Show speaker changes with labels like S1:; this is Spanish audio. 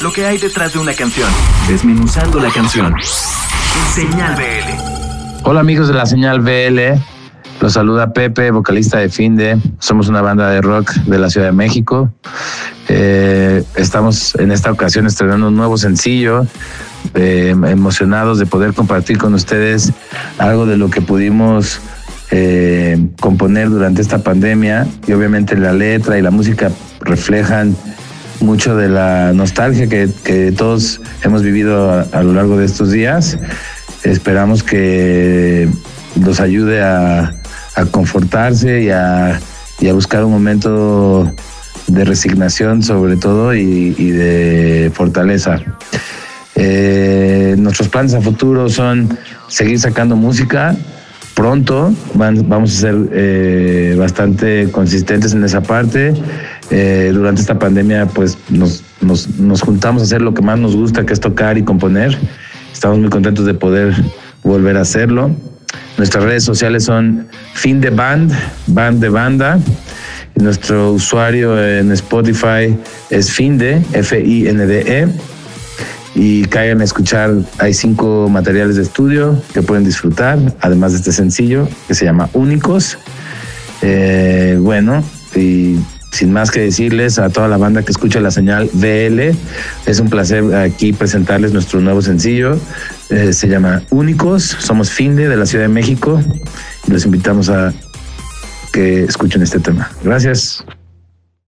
S1: lo que hay detrás de una canción, desmenuzando la canción. Señal BL.
S2: Hola amigos de la Señal BL, los saluda Pepe, vocalista de Finde. Somos una banda de rock de la Ciudad de México. Eh, estamos en esta ocasión estrenando un nuevo sencillo. eh, emocionados de poder compartir con ustedes algo de lo que pudimos eh, componer durante esta pandemia y obviamente la letra y la música reflejan mucho de la nostalgia que, todos hemos vivido a, lo largo de estos días. Esperamos que los ayude a, a confortarse y a, y a buscar un momento de resignación sobre todo y, y de fortaleza. Eh, nuestros planes a futuro son seguir sacando música. Pronto van- vamos a ser eh, bastante consistentes en esa parte. Eh, durante esta pandemia, pues nos, nos, nos juntamos a hacer lo que más nos gusta, que es tocar y componer. Estamos muy contentos de poder volver a hacerlo. Nuestras redes sociales son Fin de Band, Band de Banda. Nuestro usuario en Spotify es Finde, F-I-N-D-E. Y caigan a escuchar, hay cinco materiales de estudio que pueden disfrutar, además de este sencillo que se llama Únicos. Eh, bueno, y sin más que decirles a toda la banda que escucha la señal VL, es un placer aquí presentarles nuestro nuevo sencillo. Eh, se llama Únicos, somos Finde de la Ciudad de México y los invitamos a que escuchen este tema. Gracias.